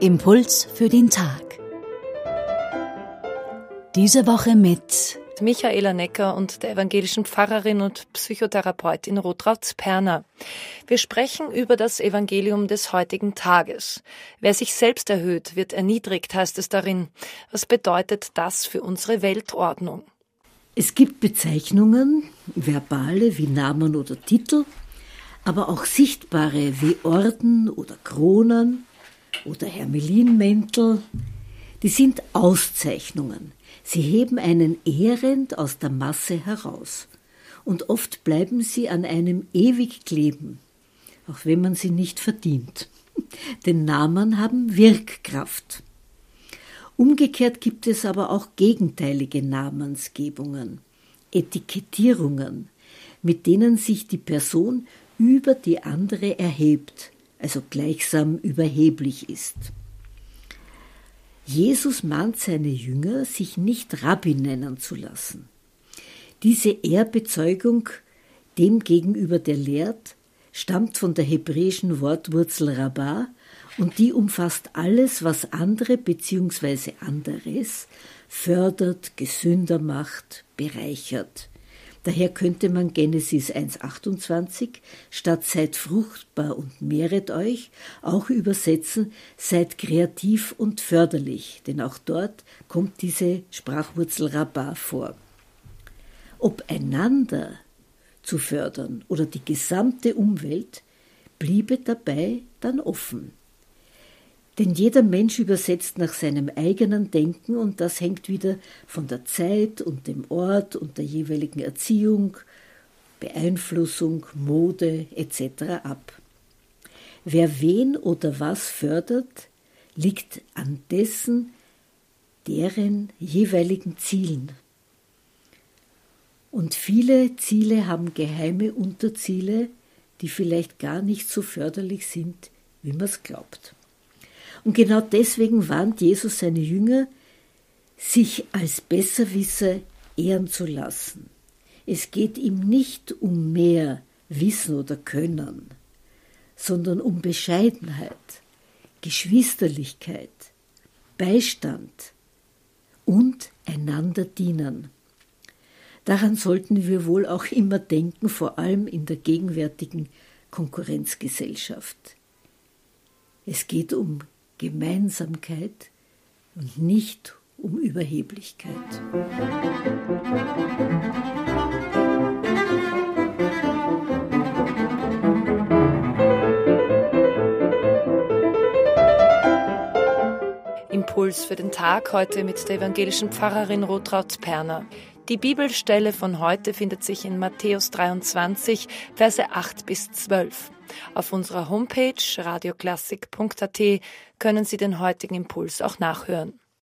Impuls für den Tag. Diese Woche mit Michaela Necker und der evangelischen Pfarrerin und Psychotherapeutin Rotraud Perner. Wir sprechen über das Evangelium des heutigen Tages. Wer sich selbst erhöht, wird erniedrigt, heißt es darin. Was bedeutet das für unsere Weltordnung? Es gibt Bezeichnungen, verbale wie Namen oder Titel, aber auch sichtbare wie Orden oder Kronen, oder Hermelinmäntel, die sind Auszeichnungen. Sie heben einen ehrend aus der Masse heraus. Und oft bleiben sie an einem ewig kleben, auch wenn man sie nicht verdient. Denn Namen haben Wirkkraft. Umgekehrt gibt es aber auch gegenteilige Namensgebungen, Etikettierungen, mit denen sich die Person über die andere erhebt, also gleichsam überheblich ist. Jesus mahnt seine Jünger, sich nicht Rabbi nennen zu lassen. Diese Ehrbezeugung dem gegenüber der lehrt, stammt von der hebräischen Wortwurzel Rabbah und die umfasst alles, was andere bzw. anderes fördert, gesünder macht, bereichert. Daher könnte man Genesis 1.28 statt seid fruchtbar und mehret euch auch übersetzen seid kreativ und förderlich, denn auch dort kommt diese Sprachwurzel Rabbah vor. Ob einander zu fördern oder die gesamte Umwelt, bliebe dabei dann offen. Denn jeder Mensch übersetzt nach seinem eigenen Denken und das hängt wieder von der Zeit und dem Ort und der jeweiligen Erziehung, Beeinflussung, Mode etc. ab. Wer wen oder was fördert, liegt an dessen, deren jeweiligen Zielen. Und viele Ziele haben geheime Unterziele, die vielleicht gar nicht so förderlich sind, wie man es glaubt. Und genau deswegen warnt Jesus seine Jünger, sich als Besserwisser ehren zu lassen. Es geht ihm nicht um mehr Wissen oder Können, sondern um Bescheidenheit, Geschwisterlichkeit, Beistand und einander dienen. Daran sollten wir wohl auch immer denken, vor allem in der gegenwärtigen Konkurrenzgesellschaft. Es geht um Gemeinsamkeit und nicht um Überheblichkeit. Impuls für den Tag heute mit der evangelischen Pfarrerin Rotraud Perner. Die Bibelstelle von heute findet sich in Matthäus 23, Verse 8 bis 12. Auf unserer Homepage radioklassik.at können Sie den heutigen Impuls auch nachhören.